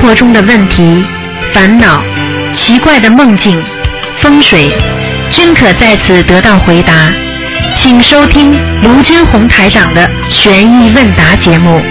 活中的问题、烦恼、奇怪的梦境、风水，均可在此得到回答。请收听卢军红台长的悬疑问答节目。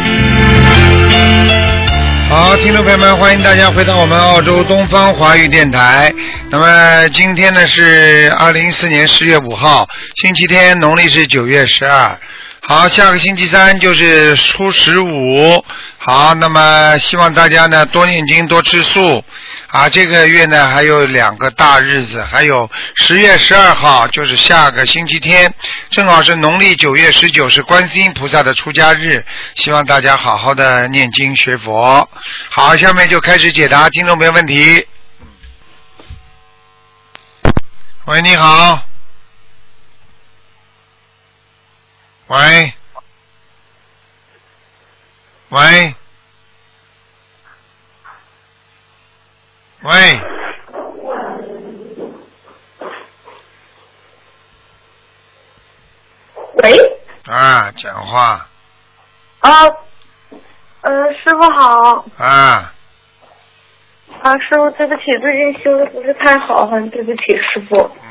好，听众朋友们，欢迎大家回到我们澳洲东方华语电台。那么今天呢是二零一四年十月五号，星期天，农历是九月十二。好，下个星期三就是初十五。好，那么希望大家呢多念经，多吃素。啊，这个月呢还有两个大日子，还有十月十二号就是下个星期天，正好是农历九月十九，是观世音菩萨的出家日。希望大家好好的念经学佛。好，下面就开始解答听众朋友问题。喂，你好。喂，喂，喂，喂，啊，讲话。啊，呃，师傅好，啊，啊，师傅对不起，最近修的不是太好，很对不起师傅。嗯，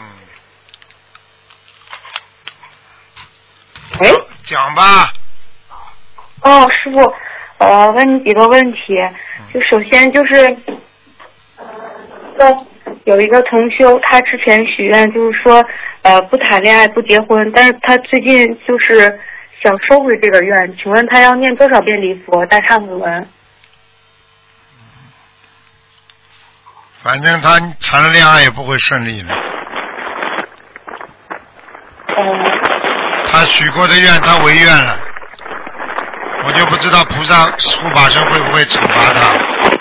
喂，讲吧，哦，师傅，呃，问你几个问题，就首先就是，呃，有一个同修，他之前许愿就是说，呃，不谈恋爱，不结婚，但是他最近就是想收回这个愿，请问他要念多少遍礼佛大忏悔文？反正他谈了恋爱也不会顺利的。呃，他许过的愿，他违愿了，我就不知道菩萨护法神会不会惩罚他。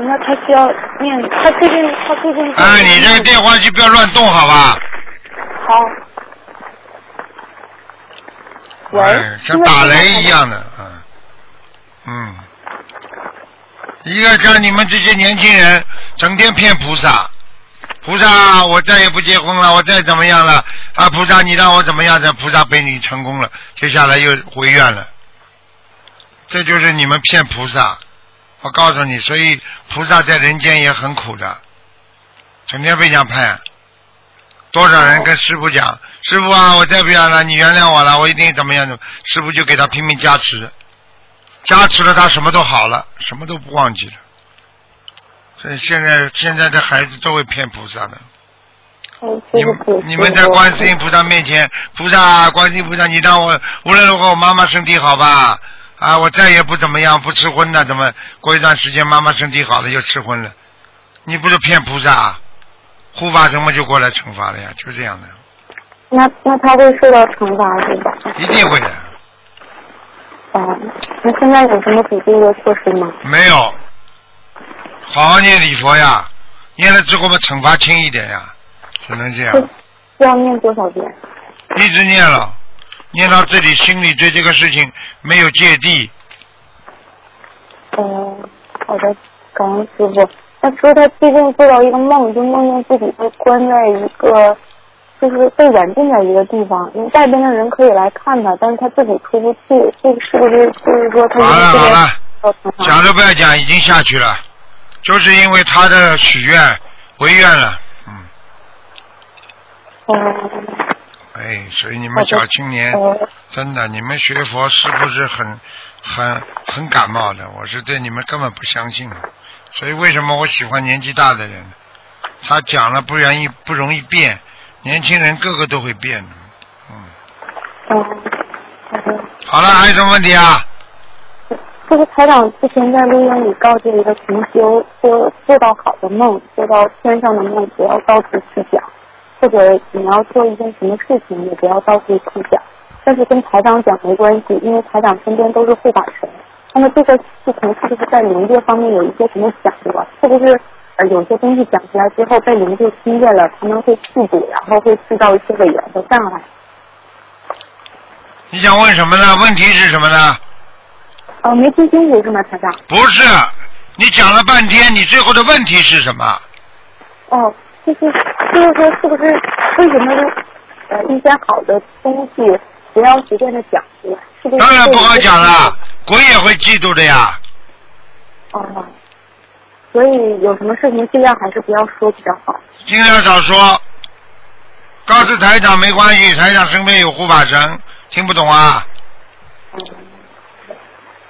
那他需要念，他最近他最近哎，你这个电话就不要乱动，好吧？好。喂哎，像打雷一样的，嗯，嗯，一个像你们这些年轻人，整天骗菩萨，菩萨，我再也不结婚了，我再怎么样了啊？菩萨，你让我怎么样？这菩萨被你成功了，接下来又回愿了，这就是你们骗菩萨。我告诉你，所以菩萨在人间也很苦的，整天被人家骗。多少人跟师傅讲，师傅啊，我再不要了，你原谅我了，我一定怎么样怎么，师傅就给他拼命加持，加持了他什么都好了，什么都不忘记了。所以现在现在的孩子都会骗菩萨的。哦你们你们在观世音菩萨面前，菩萨，观世音菩萨，你让我无论如何我妈妈身体好吧？啊，我再也不怎么样，不吃荤了，怎么过一段时间妈妈身体好了又吃荤了？你不是骗菩萨啊？护法什么就过来惩罚了呀，就这样的，那那他会受到惩罚是吧？一定会的。哦，那现在有什么补救的措施吗？没有，好好念礼佛呀，念了之后嘛惩罚轻一点呀，只能这样。是要念多少遍？一直念了，念到自己心里对这个事情没有芥蒂，哦，好的，感恩师傅。他说他最近做到一个梦，就梦见自己被关在一个，就是被软禁在一个地方，外边的人可以来看他，但是他自己出不去。这个是不是就是说他好了好了，讲都不要讲，已经下去了，就是因为他的许愿违愿了，嗯，哦哎，所以你们小青年哦真的，你们学佛是不是很很很感冒的？我是对你们根本不相信，所以为什么我喜欢年纪大的人？他讲了不愿意不容易变，年轻人个个都会变的，嗯。嗯，好的。好了，还有什么问题啊？这个台长之前在录音里告诫一个同修，说做到好的梦，做到天上的梦，不要到处去讲，或者你要做一件什么事情，也不要到处去讲。但是跟台长讲没关系，因为台长身边都是护法神。那么这个事情是不是在灵界方面有一些什么讲究啊？是不是呃有些东西讲出来之后被灵界听见了，他们会嫉妒，然后会制造一些委员的障碍？你想问什么呢？问题是什么呢？哦，没听清楚是吗，台长？不是，你讲了半天，你最后的问题是什么？哦，就是就是说，是不是为什么呃一些好的东西不要随便的讲出来？是不是？当然不好讲了，鬼也会嫉妒的呀。哦，所以有什么事情尽量还是不要说比较好。尽量少说。告诉台长没关系，台长身边有护法神，听不懂啊？嗯，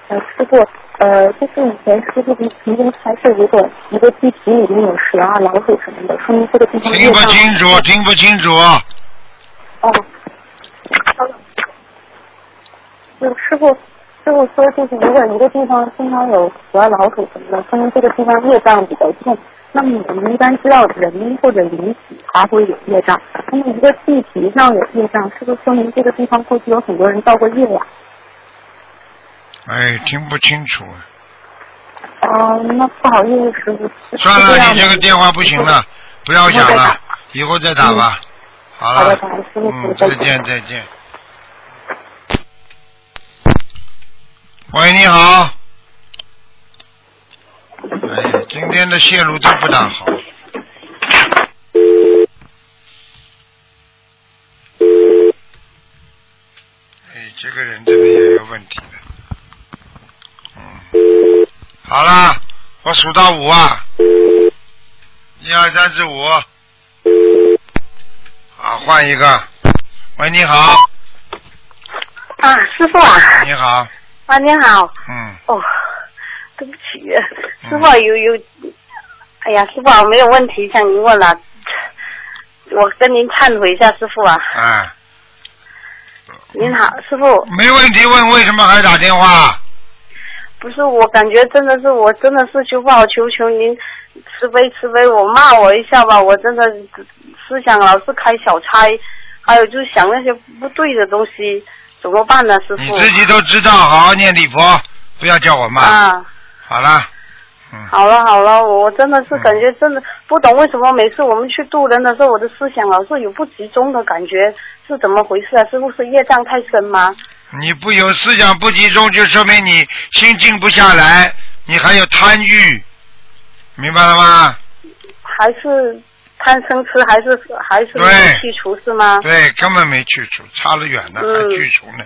呃，师傅，呃，就是以前师傅曾经拍摄，如果一个地皮里面有蛇啊、老鼠什么的，说明这个地方听不清楚，听不清楚。哦。就师傅，师傅说，就是如果一个地方经常有蛇、老鼠什么的，说明这个地方业障比较重。那么我们一般知道人或者灵体它会有业障，那么一个地皮上有业障，是不是说明这个地方过去有很多人造过业呀？哎，听不清楚。哦，那不好意思，师傅。算了，你这个电话不行了，不要讲了，以后再打吧。好了，嗯，再见再见。喂，你好。哎，今天的线路都不大好。哎，这个人真的也有问题的。嗯，好啦，我数到五啊，一二三四五。好，换一个。喂，你好。啊，师傅啊。你好。啊，你好。嗯。哦。对不起，师傅有有，哎呀，师傅我没有问题向您问了，我跟您忏悔一下，师傅啊。啊。您好，师傅。没问题，问为什么还打电话？不是，我感觉真的是，我真的是求不好，求求您慈悲慈悲，我骂我一下吧，我真的思想老是开小差，还有就是想那些不对的东西，怎么办呢，师傅？你自己都知道，好好念礼佛，不要叫我骂。啊。好了，嗯。好了好了，我真的是感觉真的不懂为什么每次我们去渡人的时候，我的思想老是有不集中的感觉，是怎么回事啊？是不是业障太深吗？你不有思想不集中，就说明你心静不下来，你还有贪欲，明白了吗？还是贪生吃，还是还是没去除是吗？对，根本没去除，差得远了，还去除呢。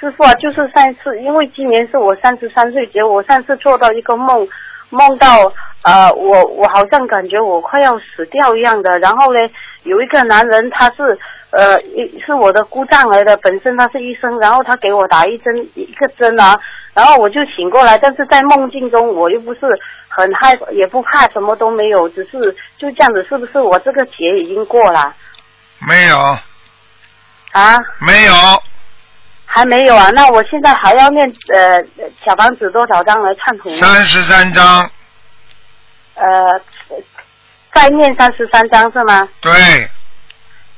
师傅啊，就是上一次，因为今年是我三十三岁节，我上次做到一个梦，梦到呃，我我好像感觉我快要死掉一样的。然后呢，有一个男人，他是呃一是我的姑丈来的，本身他是医生，然后他给我打一针一个针啊，然后我就醒过来，但是在梦境中我又不是很害，也不怕，什么都没有，只是就这样子，是不是我这个劫已经过了？没有。啊？没有。还没有啊？那我现在还要念呃小房子多少张来忏悔？三十三张。呃，再念三十三张是吗？对。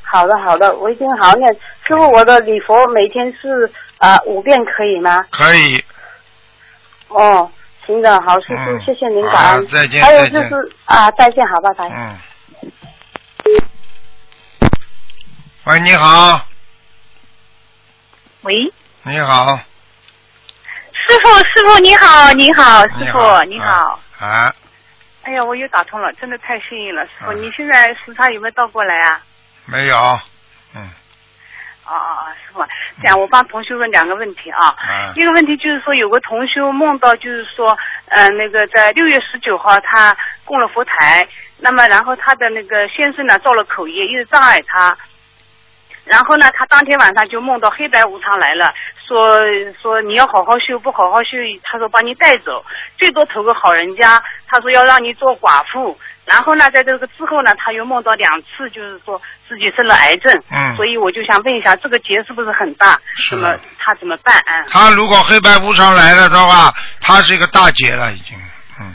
好的好的，我一定好好念。师傅，我的礼佛每天是啊五遍可以吗？可以。哦，行的，好，师傅，谢谢您，感恩。再见。还有就是啊，再见，好，拜拜。嗯。喂，你好。喂，你好，师傅，师傅你好，你好，师傅你好。啊。哎呀，我又打通了，真的太幸运了，师傅。你现在时差有没有倒过来啊？没有，嗯。哦哦哦，师傅，这样我帮同学问两个问题啊。嗯。一个问题就是说，有个同学梦到，就是说，嗯，那个在六月十九号他供了佛台，那么然后他的那个先生呢造了口业，一直障碍他。然后呢，他当天晚上就梦到黑白无常来了，说说你要好好修，不好好修，他说把你带走，最多投个好人家，他说要让你做寡妇。然后呢，在这个之后呢，他又梦到两次，就是说自己生了癌症。嗯。所以我就想问一下，这个劫是不是很大？是。么他怎么办啊？他如果黑白无常来了的话，他是一个大劫了，已经。嗯。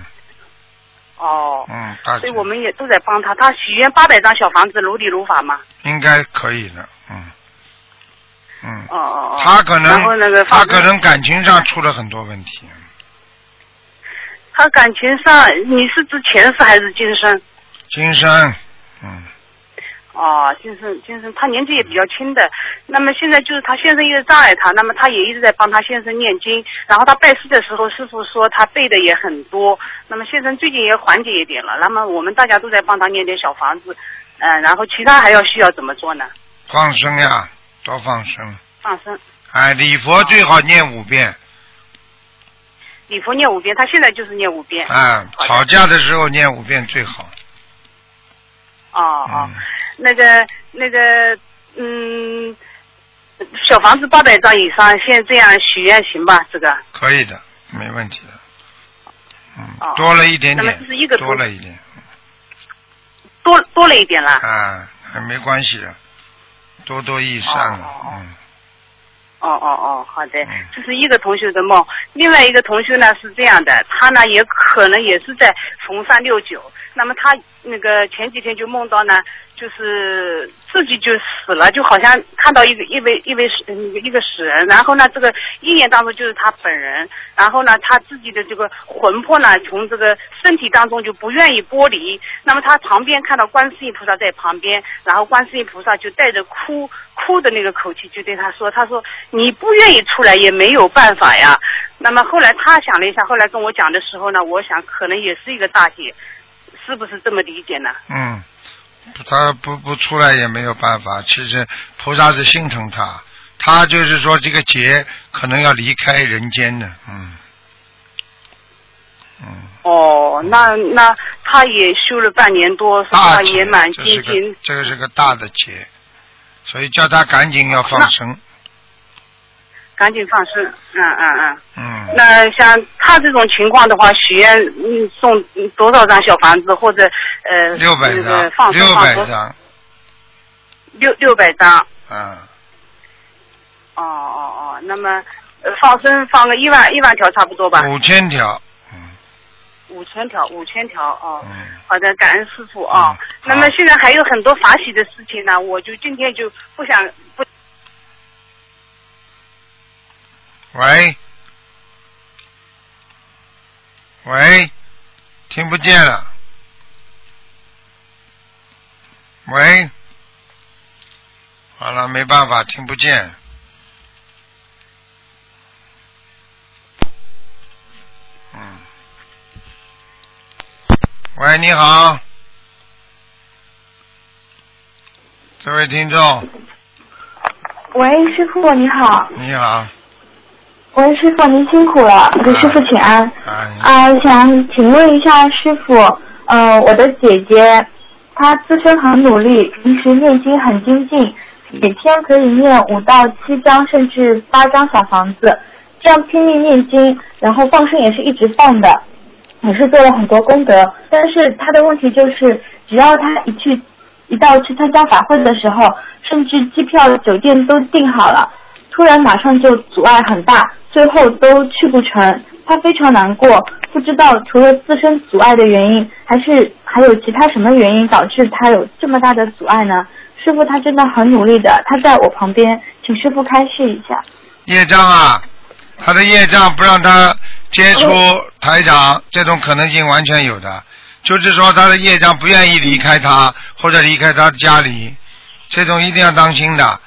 哦。嗯，所以我们也都在帮他，他许愿八百张小房子，如理如法嘛。应该可以的。嗯，嗯，哦哦哦，他可能他可能感情上出了很多问题。他感情上，你是指前世还是今生？今生，嗯。哦，今生今生，他年纪也比较轻的。那么现在就是他先生一直障碍他，那么他也一直在帮他先生念经。然后他拜师的时候，师傅说他背的也很多。那么先生最近也缓解一点了。那么我们大家都在帮他念点小房子，嗯，然后其他还要需要怎么做呢？放生呀，多放生。放生。哎，礼佛最好念五遍。礼佛念五遍，他现在就是念五遍。啊，吵架的时候念五遍最好。哦哦嗯，，那个那个，嗯，小房子八百张以上，现在这样许愿行吧？这个可以的，没问题的。嗯哦，多了一点点是一个，多了一点多多了一点了。啊，没关系的，多多益善了哦哦哦，嗯，哦哦哦，好的嗯，这是一个同学的梦。另外一个同学呢是这样的，他呢也可能也是在逢三六九。那么他那个前几天就梦到呢，就是自己就死了，就好像看到一个一位一位死一个死人，然后呢这个意念当中就是他本人，然后呢他自己的这个魂魄呢从这个身体当中就不愿意剥离。那么他旁边看到观世音菩萨在旁边，然后观世音菩萨就带着哭哭的那个口气就对他说：“他说你不愿意出来也没有办法呀。”那么后来他想了一下，后来跟我讲的时候呢，我想可能也是一个大姐，是不是这么理解呢？嗯，他不不出来也没有办法。其实菩萨是心疼他，他就是说这个劫可能要离开人间的，嗯，嗯，哦，那那他也修了半年多，是吧？大劫也蛮这是个精进。这个是个大的劫，所以叫他赶紧要放生，赶紧放生，嗯嗯嗯。嗯，那像他这种情况的话，许愿嗯送多少张小房子，或者呃六百那个张，放生六百张，六六百张。嗯，哦哦哦，那么呃放生放个一万一万条差不多吧，五千条，嗯。五千条五千条哦。嗯，好的，感恩师傅啊、嗯那么现在还有很多法喜的事情呢，我就今天就不想不喂，喂，听不见了，喂，好了，没办法，听不见。嗯，喂，你好，这位听众，喂，师傅你好。你好，喂，师傅您辛苦了，给师傅请安。啊，啊、想请问一下师傅，呃，我的姐姐她自身很努力，平时念经很精进，每天可以念五到七张甚至八张小房子，这样拼命念经，然后放生也是一直放的，也是做了很多功德。但是她的问题就是，只要她一去一到去参加法会的时候，甚至机票、酒店都订好了，突然马上就阻碍很大，最后都去不成，他非常难过，不知道除了自身阻碍的原因，还是还有其他什么原因导致他有这么大的阻碍呢？师傅他真的很努力的，他在我旁边，请师傅开示一下。业障啊，他的业障不让他接触台长，这种可能性完全有的。就是说他的业障不愿意离开他，或者离开他的家里，这种一定要当心的。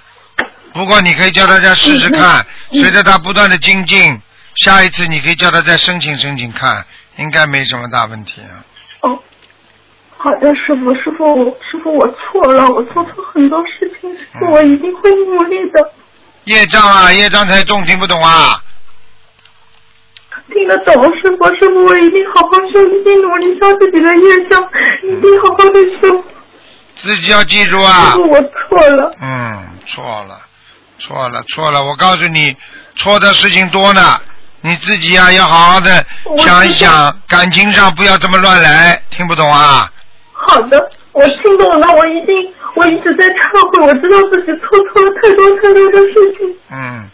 不过你可以叫大家试试看，随着他不断的精进，下一次你可以叫他再申请申请看，应该没什么大问题啊。哦，好的，师傅，师傅，师傅，我错了，我做错很多事情，师傅，我一定会努力的。业障啊，业障太重，听不懂啊？听得懂，师傅，师傅，我一定好好修，一定努力消自己的业障，一定好好的修。自己要记住啊师。傅，我错了。嗯，错了，错了，错了！我告诉你，错的事情多呢。你自己呀、要好好的想一想，感情上不要这么乱来，听不懂啊？好的，我听懂了，我一定，我一直在忏悔，我知道自己做错了太多太多的事情。嗯，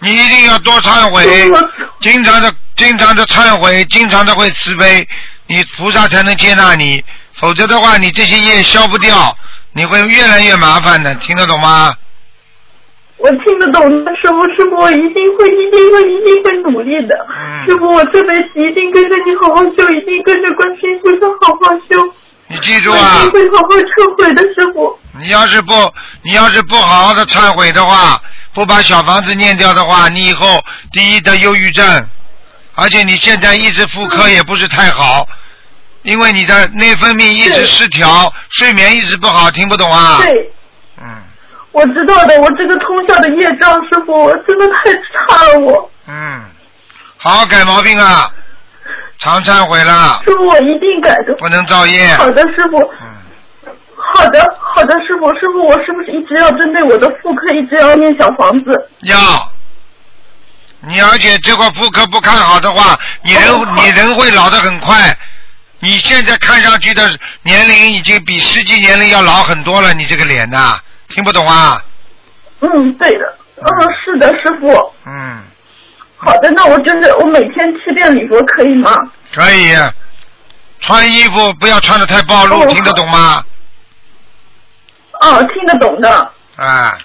你一定要多忏悔经常的、经常的忏悔，经常的会慈悲，你菩萨才能接纳你，否则的话，你这些业消不掉，你会越来越麻烦的，听得懂吗？我听得懂的，师傅，师傅，我一定会，一定会，一定会努力的。嗯师傅，我这辈子一定跟着你好好修，一定跟着观世音菩萨好好修。你记住啊一定，会好好忏悔的，师傅。你要是不，你要是不好好的忏悔的话，不把小房子念掉的话，你以后第一得忧郁症，而且你现在一直妇科也不是太好，因为你的内分泌一直失调，睡眠一直不好，听不懂啊？对，嗯我知道的，我这个通宵的业障，师傅，我真的太差了，我。嗯，好好改毛病啊，常忏悔了，师傅我一定改的。不能造业。好的，师傅。嗯，好的，好的，师傅，师傅，我是不是一直要针对我的妇科一直要念小房子？要。你而且这块妇科不看好的话，你人、哦你人会老得很快。你现在看上去的年龄已经比实际年龄要老很多了，你这个脸呐、听不懂啊？嗯，对的。嗯，是的，师傅。嗯，好的，那我真的我每天七遍礼佛可以吗？可以。穿衣服不要穿的太暴露，哦听得懂吗？哦，听得懂的。啊，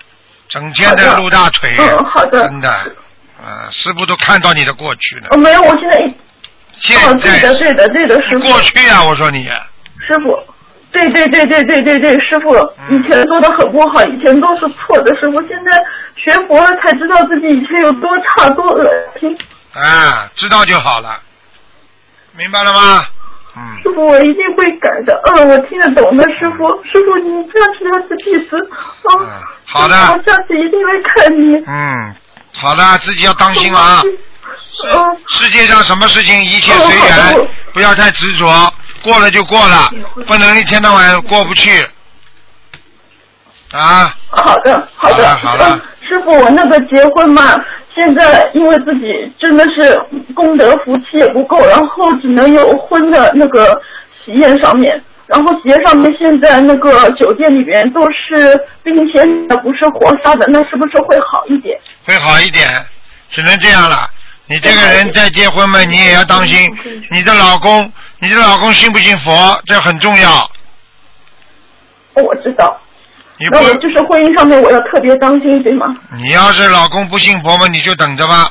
整天在露大腿，嗯，好的。真的，呃，师傅都看到你的过去了哦，。没有，我现在一。现哦，对的，对的，对的，师傅。过去啊，我说你，师傅，对对对对对对对，师傅，嗯以前做的很不好，以前都是错的，师傅，现在学佛了才知道自己以前有多差多恶心。啊，知道就好了，明白了吗？嗯，师傅，我一定会改的。嗯，我听得懂的，师傅。师傅，你下次要是弟子，哦，嗯好的我下次一定会看你。嗯，好的，自己要当心啊。世嗯，世界上什么事情一切随缘，不要太执着，过了就过了，不能一天到晚过不去。啊，好的，好的。好了好了嗯师傅，我那个结婚嘛，现在因为自己真的是功德福气也不够，然后只能有婚的那个喜宴上面。然后喜宴上面现在那个酒店里边都是冰鲜的，不是活杀的，那是不是会好一点？会好一点，只能这样了。你这个人再结婚嘛，你也要当心你的老公，你的老公信不信佛，这很重要。哦我知道。你不那，我就是婚姻上面我要特别当心，对吗？你要是老公不信佛嘛，你就等着吧。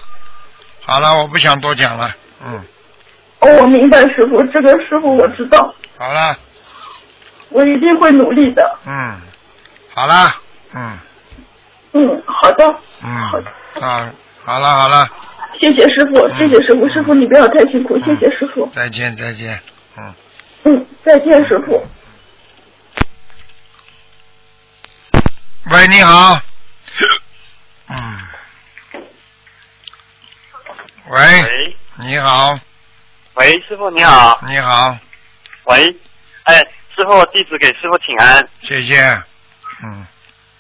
好了，我不想多讲了。嗯，哦，我明白，师傅，这个师傅我知道，好了，我一定会努力的。嗯，好了，嗯嗯，好的。嗯好的，啊，好了好了，谢谢师傅，谢谢师傅，师傅你不要太辛苦，谢谢师傅。再见再见，嗯。嗯，再见，师傅。喂，你好。嗯。喂，喂你好，喂，师傅你好。你好，喂，哎，师傅，弟子给师傅请安。谢谢。嗯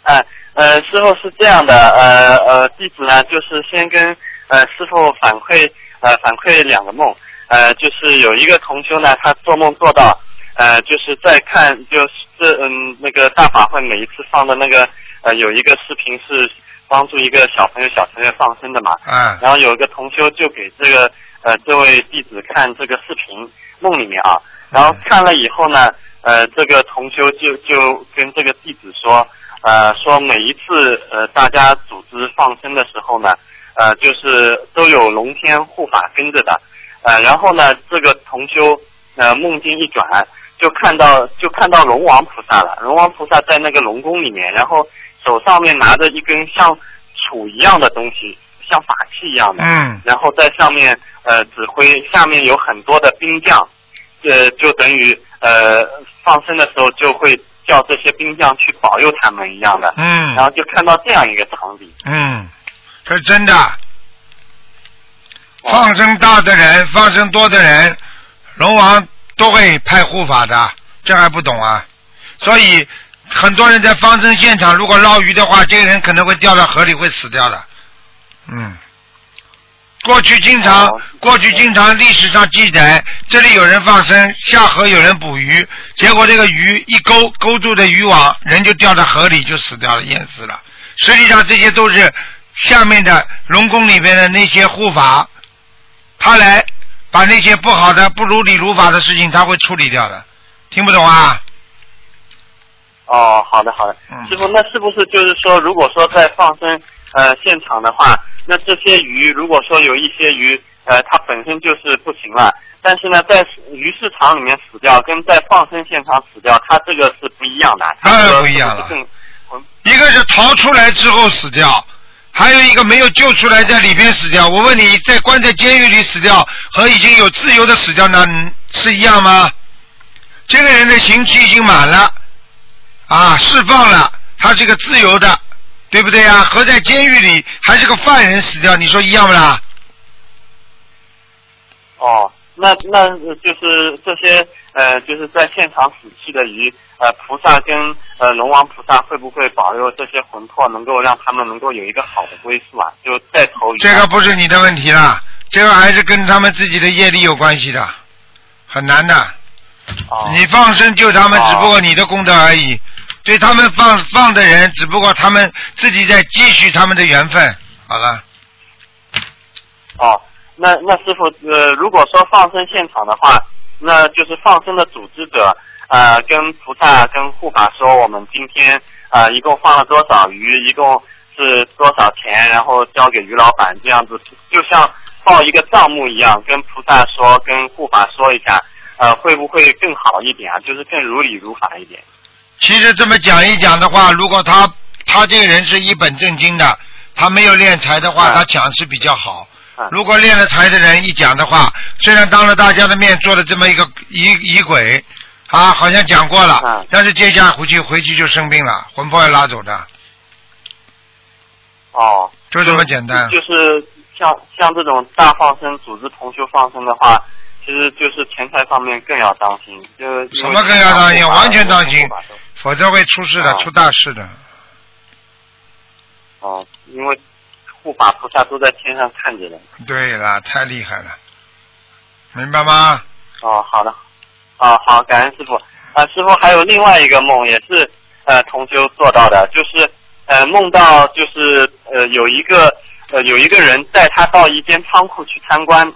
哎，呃，师傅是这样的，呃呃，弟子呢就是先跟呃师傅反馈呃反馈两个梦，呃，就是有一个同修呢，他做梦做到呃就是在看就是嗯那个大法会每一次放的那个呃有一个视频是帮助一个小朋友小朋友放生的嘛，嗯然后有一个同修就给这个呃这位弟子看这个视频梦里面啊，然后看了以后呢，呃这个同修就就跟这个弟子说，呃说每一次呃大家组织放生的时候呢，呃就是都有龙天护法跟着的，呃然后呢这个同修呃梦境一转。就看到就看到龙王菩萨了，龙王菩萨在那个龙宫里面，然后手上面拿着一根像杵一样的东西，像法器一样的，嗯然后在上面呃指挥，下面有很多的兵将，呃，就等于呃放生的时候就会叫这些兵将去保佑他们一样的，嗯然嗯后就看到这样一个场景。嗯，这是真的。放生大的人，放生多的人，龙王都会派护法的，这还不懂啊？所以很多人在放生现场，如果捞鱼的话，这个人可能会掉到河里，会死掉的。嗯，过去经常，哦过去经常历史上记载，这里有人放生，下河有人捕鱼，结果这个鱼一勾勾住的渔网，人就掉到河里就死掉了，淹死了。实际上这些都是下面的龙宫里面的那些护法，他来把那些不好的、不如理如法的事情，他会处理掉的。听不懂啊？哦，好的好的嗯，师傅，那是不是就是说，如果说在放生呃现场的话，那这些鱼如果说有一些鱼呃它本身就是不行了，但是呢在鱼市场里面死掉，跟在放生现场死掉，它这个是不一样的。它当然这个不一样了一个是逃出来之后死掉，还有一个没有救出来在里边死掉。我问你，在关在监狱里死掉和已经有自由的死掉，那嗯是一样吗？这个人的刑期已经满了，啊，释放了，他是个自由的，对不对呀？和在监狱里还是个犯人死掉，你说一样不啦？哦，那那就是这些呃，就是在现场死去的鱼，呃，菩萨跟呃龙王菩萨会不会保佑这些魂魄能够让他们能够有一个好的归宿啊？就再投鱼。这个不是你的问题啦，这个还是跟他们自己的业力有关系的，很难的。哦你放生救他们，哦只不过你的功德而已。对他们放放的人，只不过他们自己在积蓄他们的缘分。好了，哦，那那师傅，呃，如果说放生现场的话，那就是放生的组织者，呃，跟菩萨跟护法说，我们今天呃一共放了多少鱼，一共是多少钱，然后交给于老板，这样子就像报一个账目一样，跟菩萨说，跟护法说一下，呃，会不会更好一点啊？就是更如理如法一点。其实这么讲一讲的话，如果他他这个人是一本正经的，他没有练财的话，嗯他讲是比较好嗯。如果练了财的人一讲的话，虽然当着大家的面做了这么一个仪仪轨，啊，好像讲过了嗯，但是接下来回去回去就生病了，魂魄要拉走的，哦，就这么简单。就是像像这种大放生、组织同修放生的话，其实就是钱财方面更要当心。就什么更要当心完全当心否则会出事的，啊出大事的。哦，因为护法菩萨都在天上看着的。对了，太厉害了，明白吗？哦，好的，哦，好，感恩师傅。啊，师傅还有另外一个梦，也是呃同修做到的，就是呃梦到就是呃有一个呃有一个人带他到一间仓库去参观，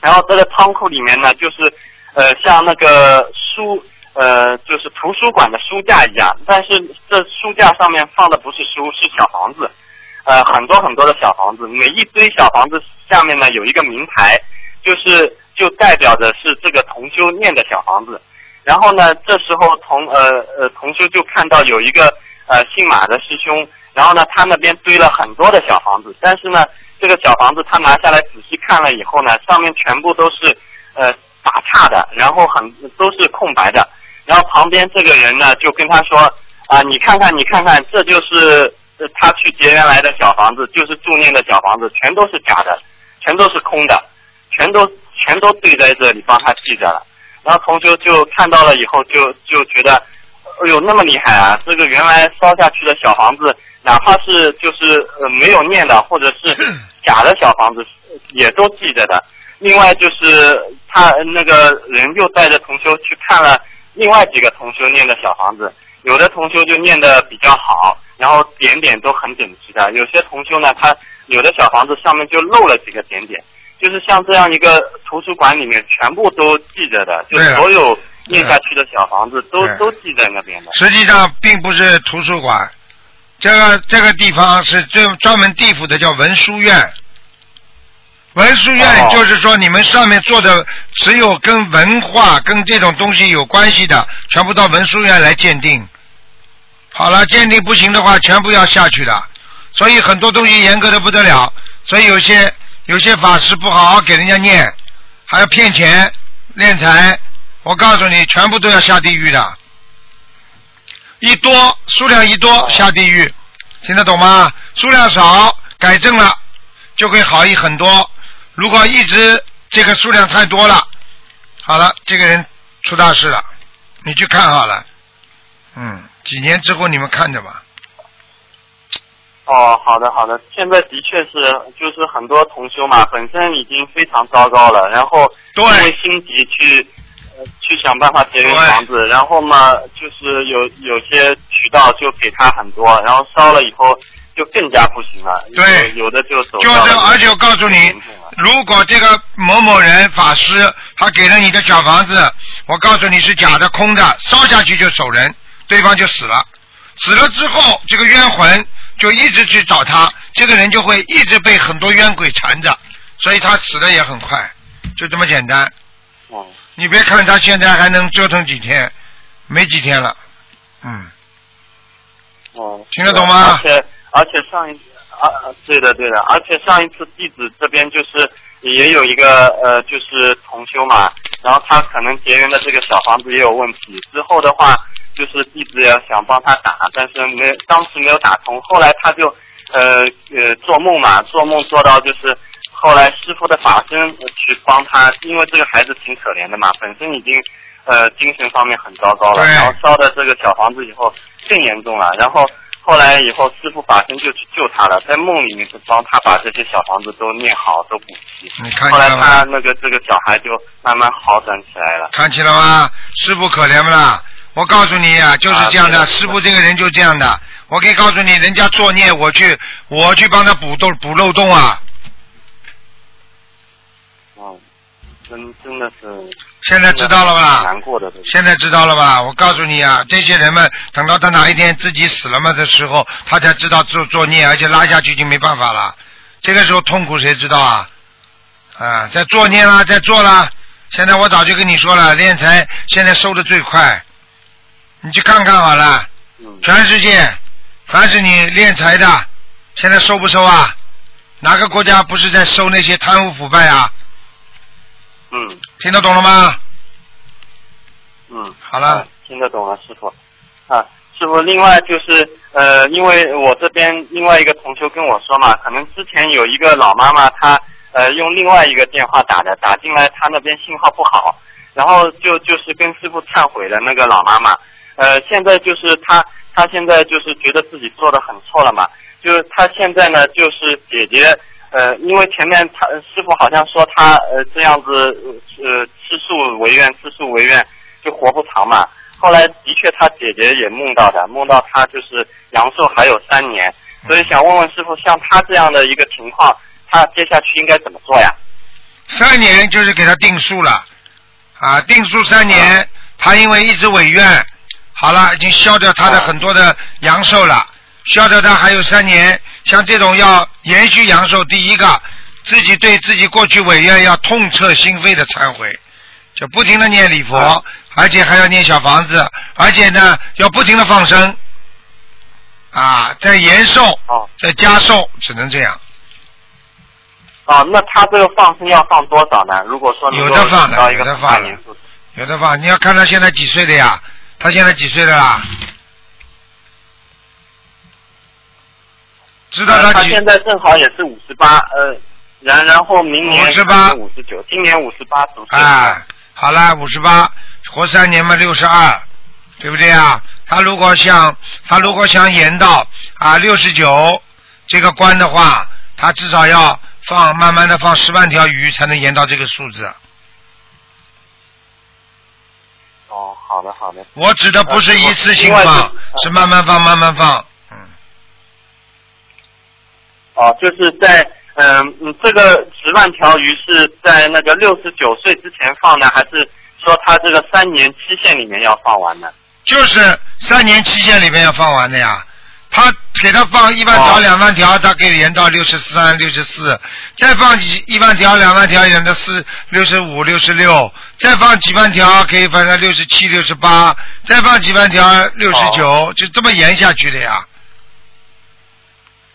然后这个仓库里面呢，就是呃像那个书呃就是图书馆的书架一样，但是这书架上面放的不是书，是小房子，呃很多很多的小房子，每一堆小房子下面呢有一个名牌，就是就代表着是这个同修念的小房子。然后呢，这时候同呃呃同修就看到有一个呃姓马的师兄，然后呢他那边堆了很多的小房子，但是呢这个小房子他拿下来仔细看了以后呢，上面全部都是呃打岔的，然后很都是空白的。然后旁边这个人呢就跟他说啊，你看看你看看，这就是他去结缘来的小房子，就是住念的小房子，全都是假的，全都是空的，全都全都堆在这里帮他记着了。然后同修就看到了以后就就觉得，哎呦那么厉害啊！这个原来烧下去的小房子，哪怕是就是呃没有念的或者是假的小房子，也都记着的。另外就是他那个人又带着同修去看了另外几个同修念的小房子，有的同修就念的比较好，然后点点都很整齐的；有些同修呢，他有的小房子上面就漏了几个点点。就是像这样一个图书馆里面全部都记着的，就所有念下去的小房子都都记在那边的。实际上并不是图书馆，这个这个地方是专专门地府的叫文殊院。文殊院哦就是说你们上面做的只有跟文化跟这种东西有关系的，全部到文殊院来鉴定。好了，鉴定不行的话，全部要下去的。所以很多东西严格的不得了，所以有些有些法师不好好给人家念，还要骗钱敛财，我告诉你，全部都要下地狱的。一多数量一多下地狱，听得懂吗？数量少改正了就会好一很多。如果一直这个数量太多了，好了，这个人出大事了，你去看好了。嗯，几年之后你们看着吧。哦，好的好的，现在的确是，就是很多同修嘛，本身已经非常糟糕了，然后对因为心急去。呃去想办法节约房子，然后嘛，就是有有些渠道就给他很多，然后烧了以后就更加不行了。对有有的就走就是，而且我告诉你如果这个某某人法师他给了你的小房子，我告诉你是假的、空的，烧下去就走人，对方就死了。死了之后，这个冤魂就一直去找他，这个人就会一直被很多冤鬼缠着，所以他死的也很快，就这么简单。哦。你别看他现在还能折腾几天，没几天了，嗯，哦，听得懂吗而且而且上一啊，啊对的对的，而且上一次弟子这边就是也有一个呃，就是同修嘛，然后他可能结缘的这个小房子也有问题，之后的话就是一直要想帮他打，但是没当时没有打通，后来他就呃呃做梦嘛，做梦做到就是后来师傅的法身呃去帮他，因为这个孩子挺可怜的嘛，本身已经呃精神方面很糟糕了，然后烧的这个小房子以后更严重了，然后后来以后师傅法身就去救他了，在梦里面是帮他把这些小房子都念好，都补齐。你看后来？他那个这个小孩就慢慢好转起来了。看见了吗？师傅可怜不啦？我告诉你啊，就是这样的，啊师傅这个人就这样的。我可以告诉你，人家作孽，我去我去帮他补洞补漏洞啊。哦，真真的是。现在知道了吧难过的。现在知道了吧？我告诉你啊，这些人们等到他哪一天自己死了嘛的时候，他才知道做作孽，而且拉下去就没办法了。这个时候痛苦谁知道啊？啊，在作孽啦，在做啦。现在我早就跟你说了，练财现在收的最快，你去看看好了。嗯。全世界，凡是你敛财的，现在收不收啊？哪个国家不是在收那些贪污腐败啊？嗯听得懂了吗？嗯。好了啊听得懂了，师傅。啊，师傅，另外就是呃，因为我这边另外一个同修跟我说嘛，可能之前有一个老妈妈她呃用另外一个电话打的，打进来她那边信号不好，然后就就是跟师傅忏悔了那个老妈妈。呃，现在就是他，他现在就是觉得自己做的很错了嘛，就是他现在呢就是姐姐。呃，因为前面他师傅好像说他呃这样子呃吃素为愿，吃素为愿就活不长嘛。后来的确他姐姐也梦到的，梦到他就是阳寿还有三年，所以想问问师傅，像他这样的一个情况，他接下去应该怎么做呀？三年就是给他定数了，啊，定数三年，他因为一直违愿，好了，已经消掉他的很多的阳寿了，消掉他还有三年。像这种要延续阳寿，第一个自己对自己过去违愿要痛彻心扉的忏悔，就不停的念礼佛，而且还要念小房子，而且呢要不停的放生，啊，在延寿，在加寿，只能这样。啊，那他这个放生要放多少呢？如果说有的放的，有的放的，有的放。你要看他现在几岁的呀？他现在几岁了啦？知道呃他几？现在正好也是五十八，呃，然然后明年58五十九，今年五十八周岁。哎，好了，五十八，活三年嘛，六十二，对不对啊？他如果想，他如果想延到啊六十九这个关的话，他至少要放慢慢的放十万条鱼才能延到这个数字。哦，好的好的。我指的不是一次性放就，是慢慢放，慢慢放。嗯哦，就是在嗯嗯，这个十万条鱼是在那个六十九岁之前放呢，还是说他这个三年期限里面要放完呢？就是三年期限里面要放完的呀。他给他放一万条、两万条，他可以延到六十三、六十四，再放几一万条、两万条，延到四六十五、六十六，再放几万条，可以放到六十七、六十八，再放几万条，六十九，就这么延下去的呀。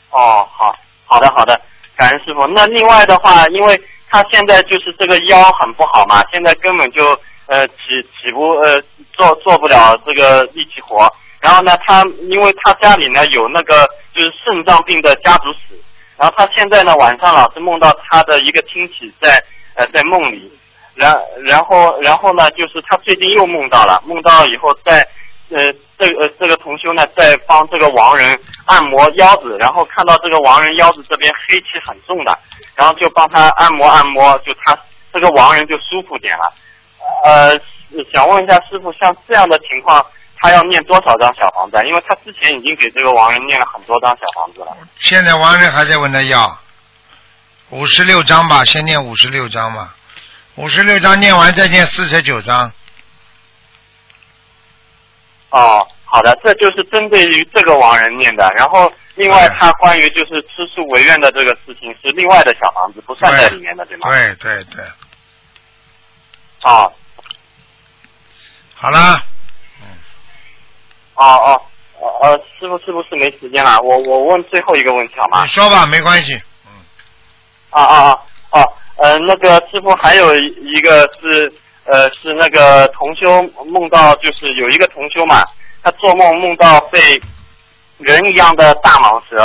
哦，好好的好的，感恩师傅。那另外的话，因为他现在就是这个腰很不好嘛，现在根本就呃起起不呃做做不了这个力气活。然后呢，他因为他家里呢有那个就是肾脏病的家族史，然后他现在呢晚上老是梦到他的一个亲戚在呃在梦里，然然后然后呢就是他最近又梦到了，梦到以后在呃这呃这个同修呢在帮这个亡人按摩腰子，然后看到这个亡人腰子这边黑气很重的，然后就帮他按摩按摩，就他这个亡人就舒服点了。呃，想问一下师傅，像这样的情况。他要念多少张小房子？因为他之前已经给这个亡人念了很多张小房子了。现在亡人还在问他要五十六张吧，先念五十六张吧，五十六张念完再念四十九张。哦，好的，这就是针对于这个亡人念的。然后另外他关于就是吃素为愿的这个事情是另外的小房子，不算在里面的，对吗？对对对。哦。好了。哦哦呃，师傅是不是没时间了？我我问最后一个问题好吗？你说吧，没关系。嗯啊啊啊哦，呃，那个师傅还有一个是呃是那个同修梦到就是有一个同修嘛，他做梦梦到被人一样的大蟒蛇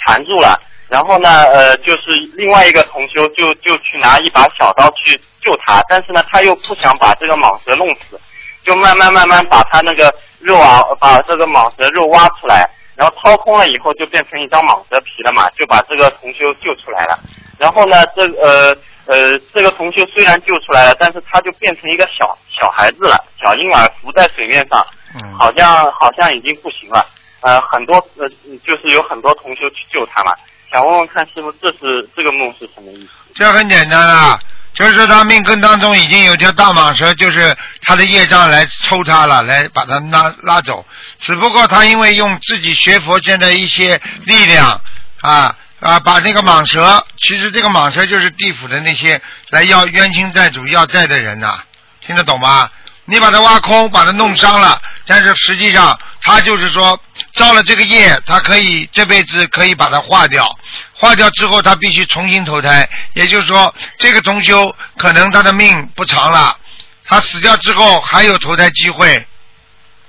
缠住了，然后呢，呃，就是另外一个同修就就去拿一把小刀去救他，但是呢，他又不想把这个蟒蛇弄死，就慢慢慢慢把他那个肉啊，把这个蟒蛇肉挖出来，然后掏空了以后就变成一张蟒蛇皮了嘛，就把这个同修救出来了。然后呢，这呃呃，这个同修虽然救出来了，但是他就变成一个小小孩子了，小婴儿浮在水面上，嗯，好像好像已经不行了。呃，很多呃，就是有很多同修去救他嘛。想问问看师傅，这是这个梦是什么意思？这很简单啦，就是他命根当中已经有条大蟒蛇，就是他的业障来抽他了，来把他拉拉走。只不过他因为用自己学佛现在一些力量啊啊，把那个蟒蛇，其实这个蟒蛇就是地府的那些来要冤亲债主要债的人呐、听得懂吗？你把它挖空，把它弄伤了，但是实际上他就是说造了这个业，他可以这辈子可以把它化掉，化掉之后他必须重新投胎，也就是说这个同修可能他的命不长了，他死掉之后还有投胎机会，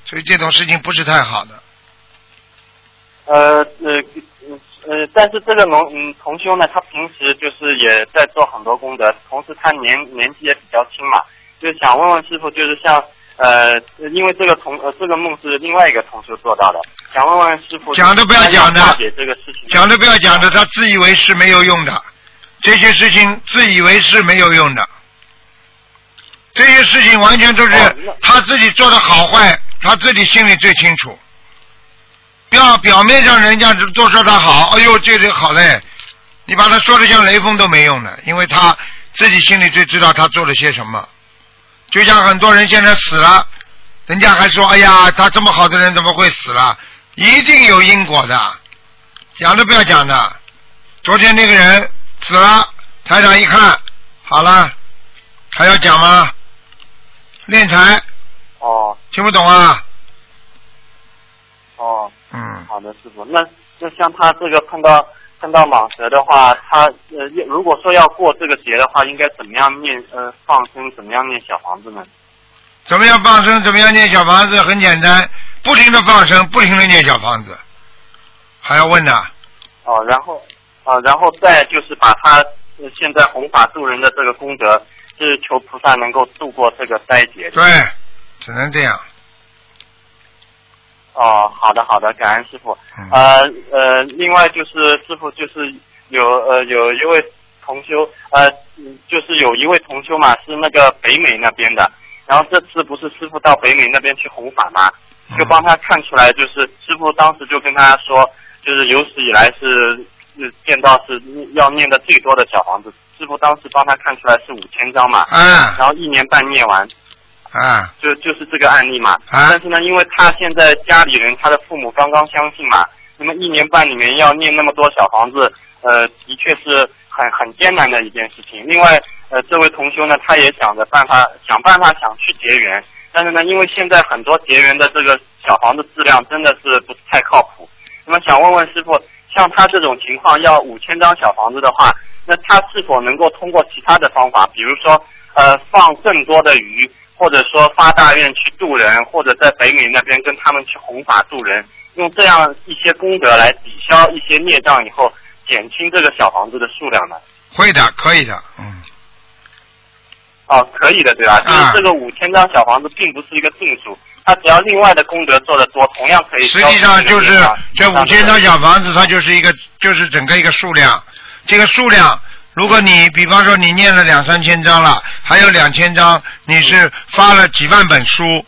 所以这种事情不是太好的。呃呃呃，但是这个农嗯同修呢，他平时就是也在做很多功德，同时他年年纪也比较轻嘛，就想问问师傅，就是像呃，因为这个同呃这个梦是另外一个同学做到的，想问问师傅，讲都不要讲的。这个事情，讲都不要讲的，他自以为是没有用的，这些事情自以为是没有用的，这些事情完全都是他自己做的好坏，他自己心里最清楚。表表面上人家都说他好，哎呦这人好嘞，你把他说的像雷锋都没用的，因为他自己心里最知道他做了些什么。就像很多人现在死了，人家还说哎呀他这么好的人怎么会死了？一定有因果的，讲都不要讲的。昨天那个人死了，台长一看，好了，还要讲吗？练财，哦听不懂啊？哦。嗯，好的，师傅。那就像他这个碰到碰到蟒蛇的话，他呃，如果说要过这个节的话，应该怎么样念呃放生，怎么样念小房子呢？怎么样放生？怎么样念小房子？很简单，不停的放生，不停的念小房子，还要问呢？哦，然后啊、然后再就是把他呃现在弘法度人的这个功德，就是求菩萨能够度过这个灾劫。对，只能这样。哦，好的好的，感恩师傅。嗯。呃呃，另外就是师傅就是有呃有一位同修呃嗯就是有一位同修嘛是那个北美那边的，然后这次不是师傅到北美那边去弘法嘛，就帮他看出来，就是师傅当时就跟他说，就是有史以来是是见到是要念的最多的小房子，师傅当时帮他看出来是五千张嘛，嗯。然后一年半念完，啊就就是这个案例嘛。啊但是呢，因为他现在家里人，他的父母刚刚相信嘛，那么一年半里面要念那么多小房子，呃，的确是很很艰难的一件事情。另外，呃，这位同修呢，他也想着办法，想办法想去结缘，但是呢，因为现在很多结缘的这个小房子质量真的是不是太靠谱。那么想问问师傅，像他这种情况要五千张小房子的话，那他是否能够通过其他的方法，比如说呃放更多的鱼，或者说发大愿去渡人，或者在北美那边跟他们去弘法渡人，用这样一些功德来抵消一些孽障以后，减轻这个小房子的数量呢？会的，可以的，嗯，哦，可以的，对吧？就是啊这个五千张小房子并不是一个定数，它只要另外的功德做得多，同样可以实际上就是这五千张小房子，它就是一个就是整个一个数量。这个数量，如果你比方说你念了两三千章了，还有两千章，你是发了几万本书，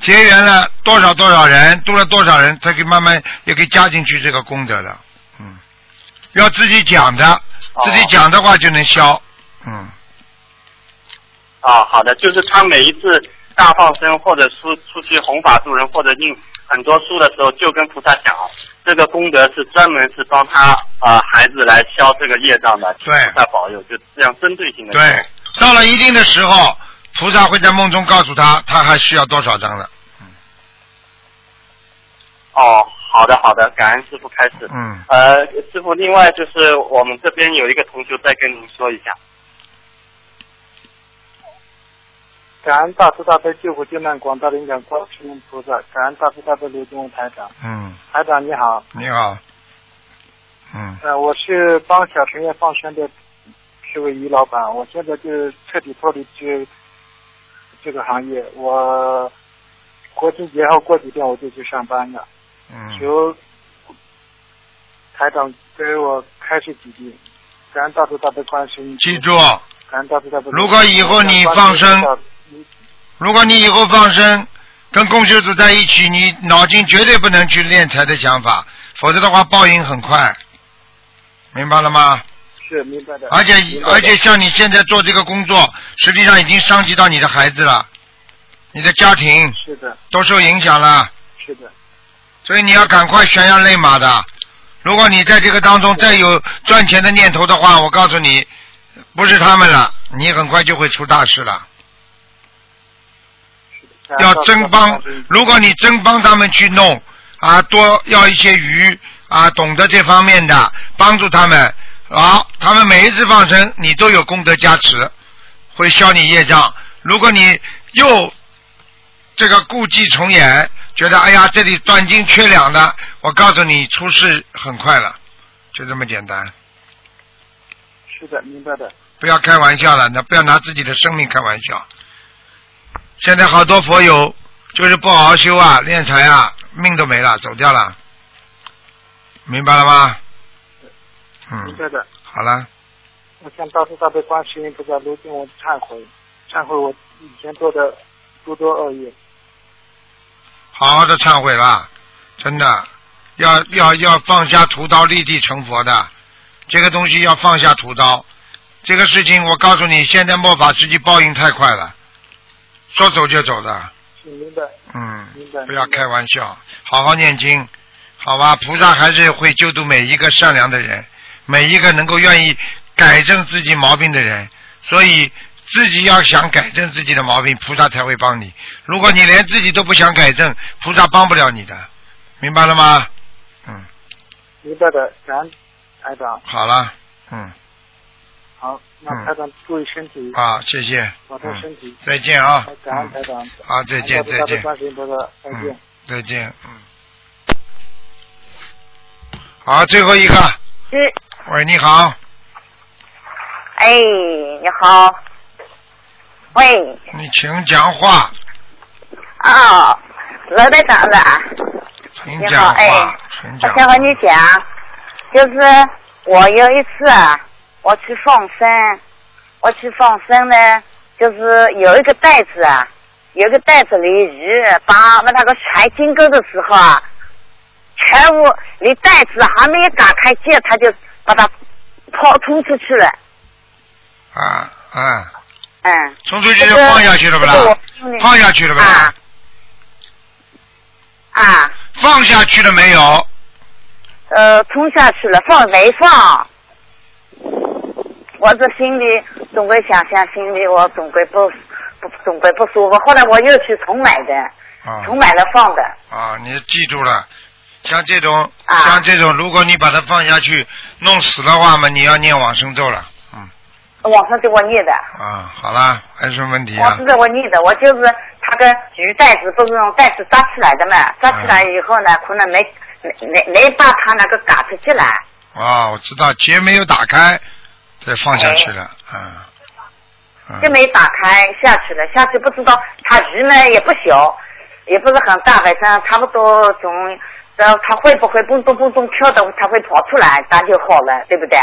结缘了多少多少人，度了多少人，它可以慢慢也可以加进去这个功德的。嗯，要自己讲的，自己讲的话就能消。嗯，啊，好的，就是他每一次大放生或者出出去弘法度人或者印很多书的时候，就跟菩萨讲，这个功德是专门是帮他啊、孩子来消这个业障的，对菩萨保佑，就这样针对性的。对，到了一定的时候，菩萨会在梦中告诉他，他还需要多少张的。哦，好的好的，感恩师傅开始。嗯，呃，师傅，另外就是我们这边有一个同学再跟您说一下。感恩大慈大悲救苦救难广大灵感观世音菩萨，感恩大慈大悲刘金龙台长。嗯，台长你好，你好。嗯，呃，我是帮小成员放生的是位于老板，我现在就彻底脱离这这个行业。我国庆节后过几天我就去上班了，嗯，求台长给我开示几句，感恩大慈大悲观世音。记住，感恩大慈大悲。如果以后你放生，如果你以后放生，跟供修组在一起，你脑筋绝对不能去练财的想法，否则的话报应很快，明白了吗？是明白的。而且而且像你现在做这个工作，实际上已经伤及到你的孩子了，你的家庭是的，都受影响了，是的，所以你要赶快悬崖勒马的。如果你在这个当中再有赚钱的念头的话，我告诉你，不是他们了，你很快就会出大事了。要真帮，如果你真帮他们去弄啊，多要一些鱼啊，懂得这方面的，帮助他们，好，他们每一次放生，你都有功德加持，会消你业障。如果你又这个故伎重演，觉得哎呀这里断斤缺两的，我告诉你出事很快了，就这么简单。是的，明白的。不要开玩笑了，那不要拿自己的生命开玩笑。现在好多佛友就是不好好修啊，练财啊，命都没了，走掉了，明白了吗？嗯，明白的。好了，我向大慈大悲观世音菩萨卢敬我忏悔，忏悔我以前做的诸多恶业。好好的忏悔了，真的，要要要放下屠刀，立地成佛的，这个东西要放下屠刀。这个事情我告诉你，现在末法时期报应太快了，说走就走的，明白。嗯，明白。不要开玩笑，好好念经，好吧？菩萨还是会救度每一个善良的人，每一个能够愿意改正自己毛病的人。所以自己要想改正自己的毛病，菩萨才会帮你。如果你连自己都不想改正，菩萨帮不了你的，明白了吗？嗯，明白的，感恩台长。好了，嗯，好，那嗯。台长注意身体。啊，谢谢，保重嗯。身体。再见啊。感恩台长。好再见再见。再见。嗯，再见，嗯。好，最后一个，是，喂，你好，哎，你好，喂，你请讲话，啊，罗队长的，请，讲话，哎，请讲。我想和你讲，就是我有一次啊，我去放生，我去放生呢，就是有一个袋子啊，有一个袋子里鱼把把那个船经过的时候啊，全部你袋子还没有打开见，他就把它抛冲出去了，啊啊，嗯。冲出去就放下去了不啦？放下去了不啦？啊，放下去了没有？呃，冲下去了，放没放？我这心里总归想想，心里我总归不不总归不舒服。后来我又去重买的，啊重买了放的。啊，你记住了，像这种啊像这种，如果你把它放下去弄死的话嘛，你要念往生咒了。网上给我念的，啊，好啦，还有什么问题啊网上？给我念的，我就是他个鱼袋子不是用袋子扎起来的嘛，扎起来以后呢，可能没没没没把它那个嘎出去来。啊，我知道结没有打开，再放下去了，啊，啊就没打开下去了，下去不知道它鱼呢也不小，也不是很大，反正差不多从，呃，它会不会蹦蹦蹦蹦跳的，它会跑出来，那就好了，对不对？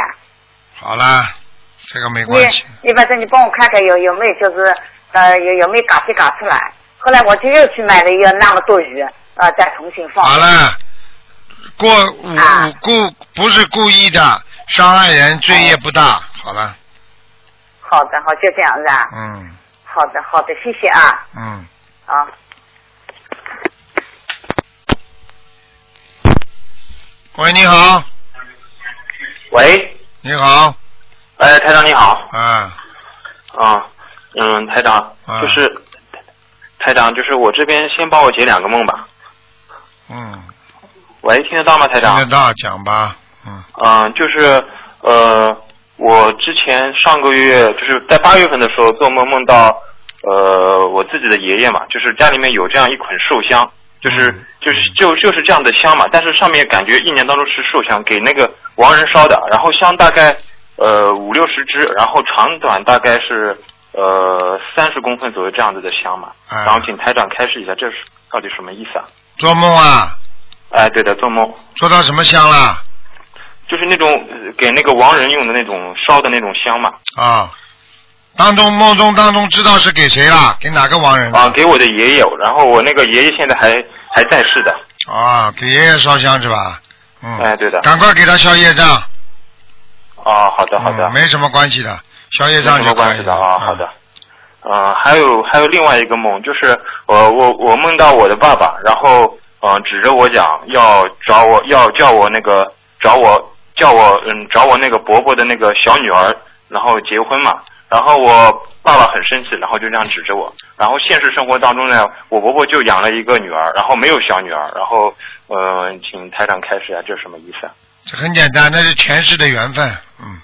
好啦，这个没关系。你反正你帮我看看有有没有就是呃有有没有嘎皮嘎出来。后来我就又去买了一个那么多鱼，呃，再重新放。好了，过无啊无故不是故意的，伤害人罪业不大。好了，好的，好，就这样子啊。嗯。好的，好的，谢谢啊，嗯，啊。喂，你好，喂，你好，哎，台长你好，啊。啊，嗯，台长，啊。就是台长，就是我这边先帮我解两个梦吧。嗯，喂，听得到吗，台长？听得到，讲吧，嗯。嗯，就是呃，我之前上个月就是在八月份的时候做梦梦到呃我自己的爷爷嘛，就是家里面有这样一捆寿香，就是就是就就是这样的香嘛，但是上面感觉一年当中是寿香，给那个亡人烧的，然后香大概呃五六十支，然后长短大概是呃三十公分左右这样子的香嘛，啊然后请台长开示一下，这是到底什么意思啊？做梦啊？哎，对的，做梦做到什么香了？就是那种呃给那个亡人用的那种烧的那种香嘛，啊，当中梦中当中知道是给谁了？给哪个亡人？啊，给我的爷爷，然后我那个爷爷现在还还在世的，啊，给爷爷烧香是吧？嗯，哎，对的，赶快给他消业障。啊，好的好的，嗯没什么关系的，消业没什障就可以么关系的啊，好的。呃，还有还有另外一个梦，就是我我我梦到我的爸爸，然后呃指着我讲要找我要叫我那个找我叫我嗯找我那个伯伯的那个小女儿，然后结婚嘛。然后我爸爸很生气，然后就这样指着我。然后现实生活当中呢，我伯伯就养了一个女儿，然后没有小女儿。然后呃，请台长开始啊，这是什么意思啊？这很简单，那是前世的缘分。嗯，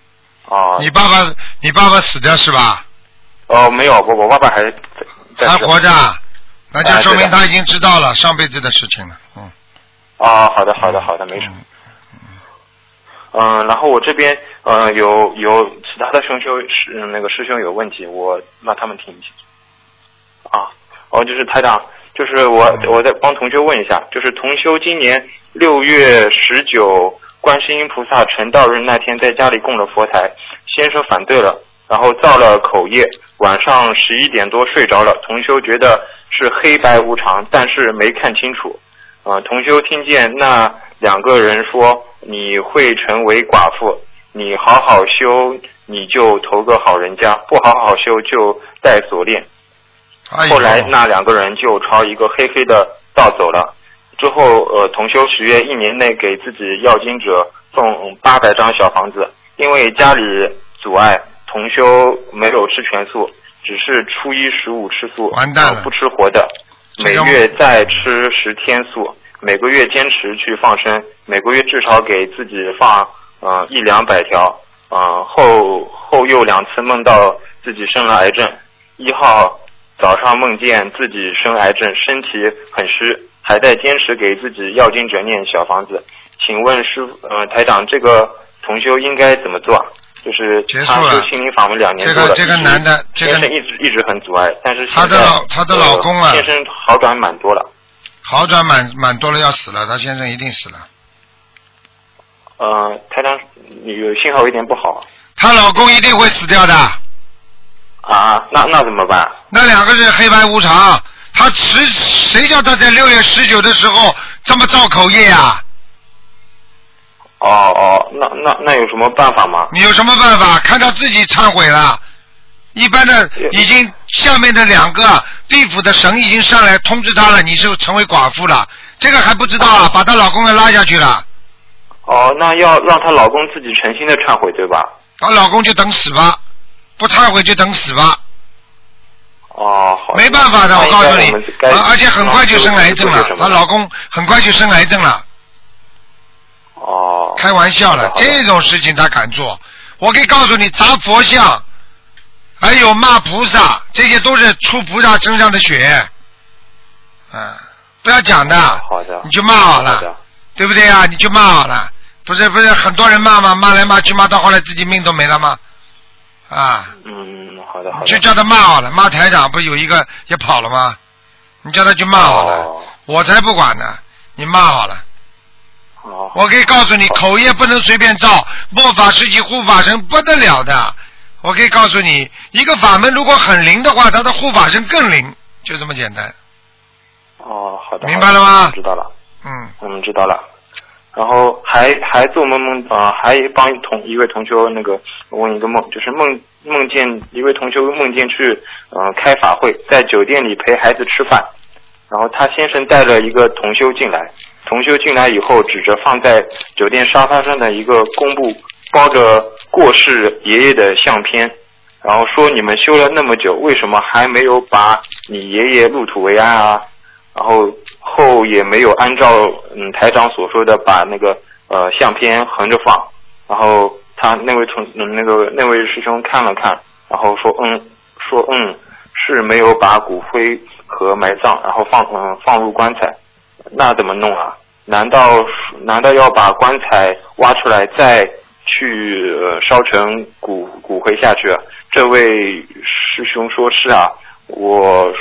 哦，你爸爸，你爸爸死掉是吧？哦，没有，我我爸爸还还活着啊，那就说明他已经知道了上辈子的事情了。嗯，啊，好的，好的，好的，没什么。嗯，嗯然后我这边呃有有其他的兄修师那个师兄有问题，我让他们听一下。啊，哦，就是台长，就是我我再帮同修问一下，就是同修今年六月十九观世音菩萨成道日那天在家里供了佛台，先生反对了，然后造了口业，晚上十一点多睡着了，同修觉得是黑白无常，但是没看清楚。呃，同修听见那两个人说你会成为寡妇，你好好修，你就投个好人家；不好好修就带锁链。哎后来那两个人就朝一个黑黑的道走了。之后，呃，同修许愿一年内给自己要经者送八百张小房子，因为家里阻碍，同修没有吃全素，只是初一十五吃素，完蛋了呃不吃活的，每月再吃十天素，每个月坚持去放生，每个月至少给自己放呃一两百条，呃后后又两次梦到自己生了癌症，一号早上梦见自己生癌症，身体很虚，还在坚持给自己要经者念小房子。请问师傅，呃，台长，这个同修应该怎么做？就是结束了他修心灵法门两年多了，这个这个男的这个一直一直很阻碍，但是现他的老他的老公啊呃先生好转蛮多了。好转蛮蛮多了，要死了，他先生一定死了。呃，台长，你有信号有点不好她老公一定会死掉的，啊，那那怎么办？那两个是黑白无常。他谁谁叫他在六月十九的时候这么造口业啊？哦哦，那那那有什么办法吗？你有什么办法？看他自己忏悔了。一般的已经下面的两个地府的神已经上来通知他了，你是成为寡妇了，这个还不知道啊，把她老公给拉下去了，哦，那要让她老公自己诚心的忏悔，对吧？她老公就等死吧，不忏悔就等死吧，哦，好。没办法的，我告诉你而且很快就生癌症了她老公很快就生癌症了，哦。开玩笑了，这种事情他敢做，我可以告诉你，砸佛像，还有骂菩萨，这些都是出菩萨身上的血，嗯，不要讲的，好的。你就骂好了好。对不对啊？你就骂好了，不是不是很多人骂吗？骂来骂去，骂到后来自己命都没了吗？啊，嗯，好的好的。就叫他骂好了，骂台长不有一个也跑了吗？你叫他去骂好了，哦我才不管呢，你骂好了。哦。我可以告诉你，口业不能随便造，末法时期护法神不得了的。我可以告诉你，一个法门如果很灵的话，它的护法神更灵，就这么简单。哦，好的。明白了吗知道了。嗯，我们，知道了。然后还还做梦梦啊、呃还帮同一位同修那个问一个梦，就是梦梦见一位同修梦见去嗯、呃开法会，在酒店里陪孩子吃饭，然后他先生带了一个同修进来，同修进来以后指着放在酒店沙发上的一个公布包着过世爷爷的相片，然后说你们修了那么久，为什么还没有把你爷爷入土为安啊？然后后也没有按照嗯台长所说的把那个呃相片横着放，然后他那位同那个那位师兄看了看，然后说嗯说嗯是没有把骨灰盒埋葬，然后放嗯放入棺材，那怎么弄啊？难道难道要把棺材挖出来再去、呃烧成骨骨灰下去？这位师兄说是啊，我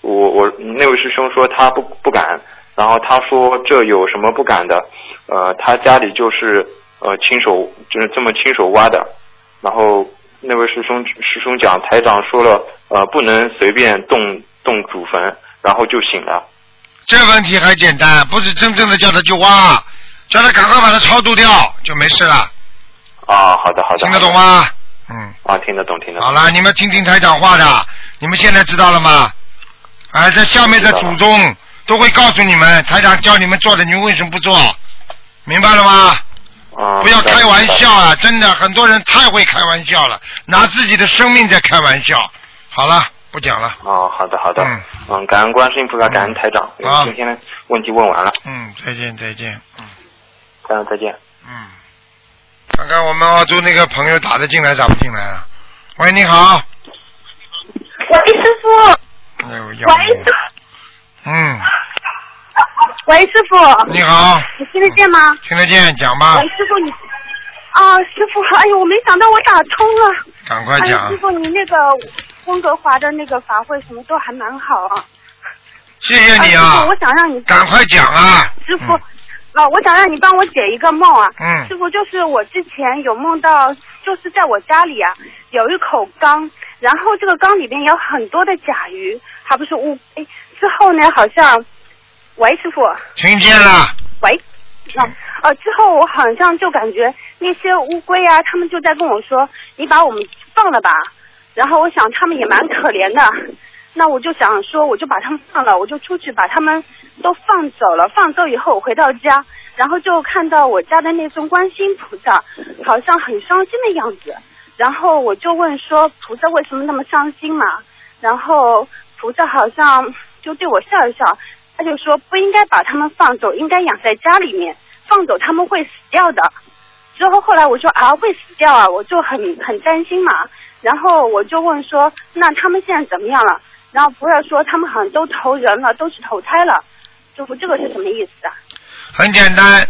我我那位师兄说他不不敢，然后他说这有什么不敢的？呃，他家里就是呃亲手就是这么亲手挖的，然后那位师兄师兄讲台长说了呃不能随便动动祖坟，然后就醒了。这问题还简单，不是真正的叫他去挖，叫他赶快把它超度掉就没事了。啊，好的好的，听得懂吗？嗯。啊，听得懂听得懂。好了，你们听听台长话的，你们现在知道了吗？啊，这下面的祖宗都会告诉你们，台长教你们做的，你们为什么不做？明白了吗？啊，不要开玩笑啊！真的，很多人太会开玩笑了，拿自己的生命在开玩笑。好了，不讲了。哦，好的好的，嗯嗯感恩观世音菩萨，感恩台长，好今天的问题问完了，嗯，再见再见。感恩再见。嗯，看看我们澳洲那个朋友打得进来打不进来啊？喂，你好。喂，师傅。哎呦，喂要命嗯，喂，师傅。你好，你听得见吗？听得见，讲吧喂，，师傅你。啊，师傅，哎呦，我没想到我打通了。赶快讲师。傅，你那个温哥华的那个法会什么都还蛮好啊。谢谢你啊师啊傅，我想让你赶快讲啊！师傅，啊，我想让你帮我解一个梦啊。嗯师傅，就是我之前有梦到，就是在我家里啊，有一口缸，然后这个缸里面有很多的甲鱼，还不是乌龟。之后呢，好像，喂，师傅。听见了。喂。那呃，之后我好像就感觉那些乌龟啊，他们就在跟我说：“你把我们放了吧。”然后我想他们也蛮可怜的，那我就想说，我就把他们放了，我就出去把他们都放走了。放走以后，我回到家，然后就看到我家的那尊观世音菩萨，好像很伤心的样子。然后我就问说，菩萨为什么那么伤心嘛？然后菩萨好像就对我笑一笑，他就说不应该把他们放走，应该养在家里面，放走他们会死掉的。之后后来我说啊会死掉啊，我就很很担心嘛。然后我就问说，那他们现在怎么样了？然后菩萨说他们好像都投人了，都是投胎了。师傅，这个是什么意思啊？很简单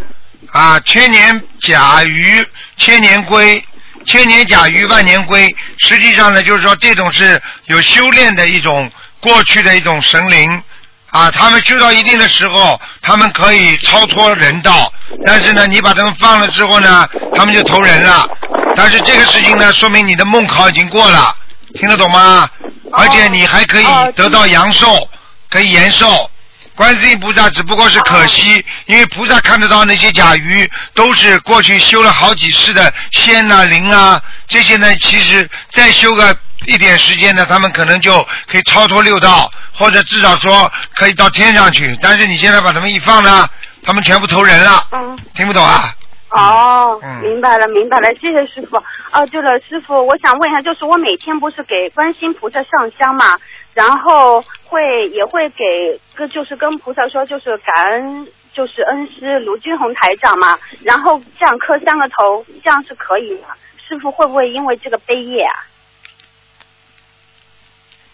啊，千年甲鱼，千年龟，千年甲鱼，万年龟。实际上呢，就是说这种是有修炼的一种过去的一种神灵啊，他们修到一定的时候，他们可以超脱人道，但是呢，你把他们放了之后呢，他们就投人了。但是这个事情呢，说明你的梦考已经过了，听得懂吗？而且你还可以得到阳寿，可以延寿。观世音菩萨只不过是可惜，因为菩萨看得到那些甲鱼都是过去修了好几世的仙啊、灵啊，这些呢，其实再修个一点时间呢，他们可能就可以超脱六道，或者至少说可以到天上去。但是你现在把他们一放呢，他们全部投人了，嗯。听不懂啊？哦，嗯明白了，明白了，谢谢师傅。哦，对了，师傅，我想问一下，就是我每天不是给观世音菩萨上香嘛，然后会也会给跟就是跟菩萨说，就是感恩就是恩师卢军红台长嘛，然后这样磕三个头，这样是可以的？师傅会不会因为这个悲业啊？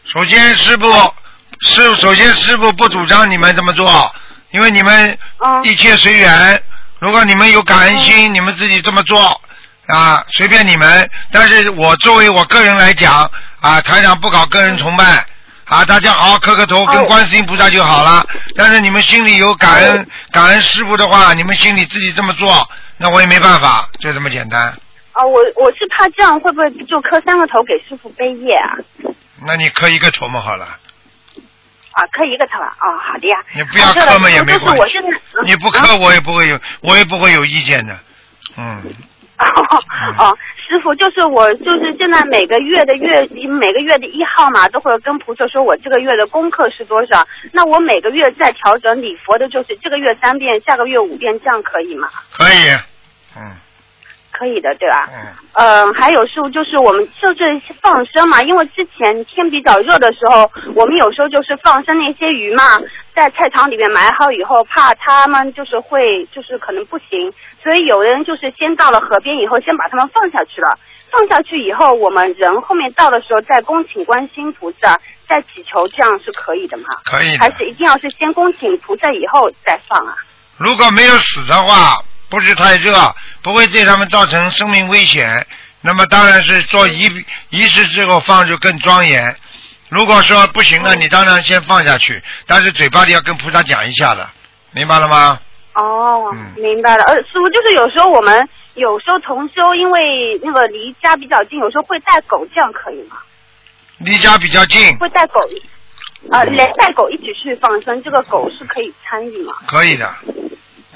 首先，师傅是首先师傅不主张你们这么做，因为你们一切随缘。如果你们有感恩心，你们自己这么做啊，随便你们。但是我作为我个人来讲啊，台长不搞个人崇拜啊，大家好好磕个头，跟观世音菩萨就好了。但是你们心里有感恩感恩师傅的话，你们心里自己这么做，那我也没办法，就这么简单。啊，我我是怕这样会不会就磕三个头给师傅背业啊？那你磕一个头嘛好了。啊，磕一个头啊？哦，好的呀。你不要磕嘛也没就是关系我现在，你不磕我也不会有，我也不会有意见的。嗯，哦，师傅，就是我，就是现在每个月的月每个月的一号嘛，都会跟菩萨说我这个月的功课是多少。那我每个月再调整礼佛的，就是这个月三遍，下个月五遍，这样可以吗？可以。可以的，对吧？嗯。呃，还有时候就是我们就是放生嘛，因为之前天比较热的时候，我们有时候就是放生那些鱼嘛，在菜场里面埋好以后，怕它们就是会就是可能不行，所以有人就是先到了河边以后，先把它们放下去了。放下去以后，我们人后面到的时候再恭请观世音菩萨，再祈求，这样是可以的吗？可以的还是一定要是先恭请菩萨以后再放啊？如果没有死的话，不是太热，不会对他们造成生命危险，那么当然是做仪仪式之后放就更庄严。如果说不行了，你当然先放下去，但是嘴巴里要跟菩萨讲一下的，明白了吗？哦，嗯明白了。呃，师傅，就是有时候我们有时候同修，因为那个离家比较近，有时候会带狗，这样可以吗？离家比较近，会带狗，呃，连带狗一起去放生，这个狗是可以参与吗？可以的。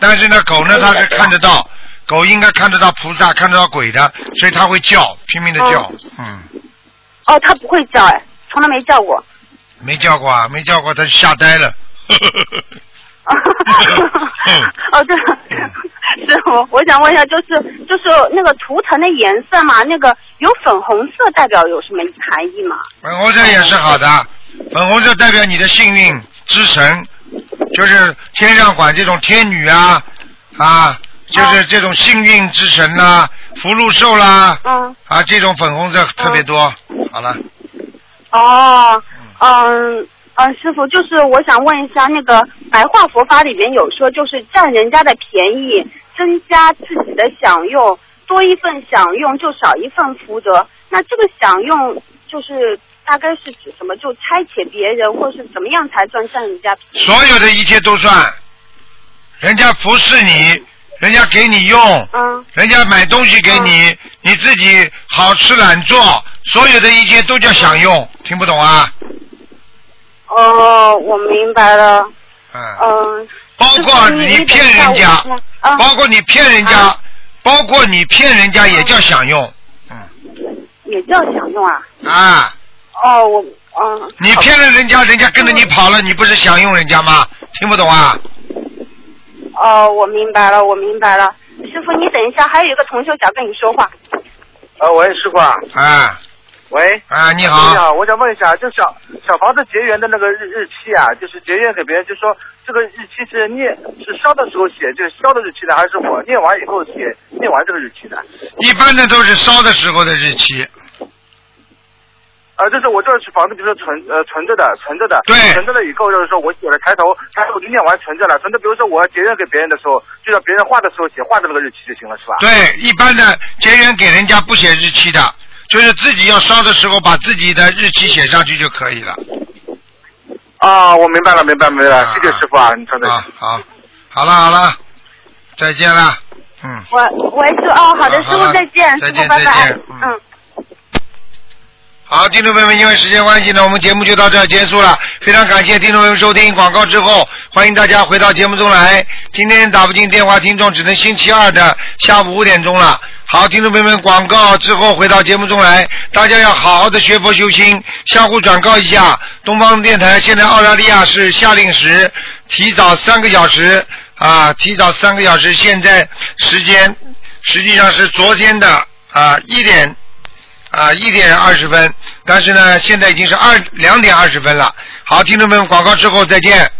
但是呢，狗呢它是看得到，狗应该看得到菩萨，看得到鬼的，所以它会叫，拼命的叫。嗯，哦，它不会叫，哎，从来没叫过。没叫过啊，没叫过，它吓呆了。哦，对了，师傅，我想问一下，就是就是那个图腾的颜色嘛，那个有粉红色代表有什么含义吗？粉红色也是好的，粉红色代表你的幸运之神，就是天上管这种天女啊啊，就是这种幸运之神啦、福禄寿啦，嗯，啊，这种粉红色特别多。好了，哦，嗯嗯，师傅，就是我想问一下，那个白话佛法里面有说，就是占人家的便宜，增加自己的享用，多一份享用就少一份福德。那这个享用就是大概是指什么？就差遣别人，或是怎么样才算占人家便宜？所有的一切都算，人家服侍你，人家给你用，嗯，人家买东西给你，你自己好吃懒做，所有的一切都叫享用，听不懂啊？哦，我明白了。嗯。嗯。包括你骗人家，啊包括你骗人家，包括你骗人家也叫享用嗯也叫享用啊？啊！哦，我嗯。你骗了人家，人家跟着你跑了，你不是想用人家吗？听不懂啊？哦，我明白了，我明白了。师傅，你等一下，还有一个同学想跟你说话。啊，喂，师傅啊。啊。喂。啊，你好。你好，我想问一下，就小小房子结缘的那个日日期啊，就是结缘给别人，就说这个日期是念是烧的时候写，就是烧的日期呢，还是我念完以后写念完这个日期的？一般的都是烧的时候的日期。呃，就是我这是房子，比如说存呃存着的，存着的，对存着的以后就是说我写了抬头，抬头我就念完存着了，存着，比如说我要结缘给别人的时候，就让别人画的时候写画的那个日期就行了，是吧？对，一般的结缘给人家不写日期的，就是自己要烧的时候把自己的日期写上去就可以了。啊，我明白了，明白明白了，谢谢师傅啊，你说的。啊，好，好了好了，再见了，嗯。喂喂，师哦，好的，师傅再见，再见师傅拜拜再见。嗯。好，听众朋友们，因为时间关系呢，我们节目就到这儿结束了。非常感谢听众朋友收听广告之后，欢迎大家回到节目中来。今天打不进电话，听众只能星期二的下午五点钟了。好，听众朋友们，广告之后回到节目中来，大家要好好的学佛修心，相互转告一下。东方电台现在澳大利亚是夏令时，提早三个小时啊，提早三个小时，现在时间实际上是昨天的啊一点啊，一点二十分，但是呢，现在已经是二两点二十分了。好，听众朋友们，广告之后再见。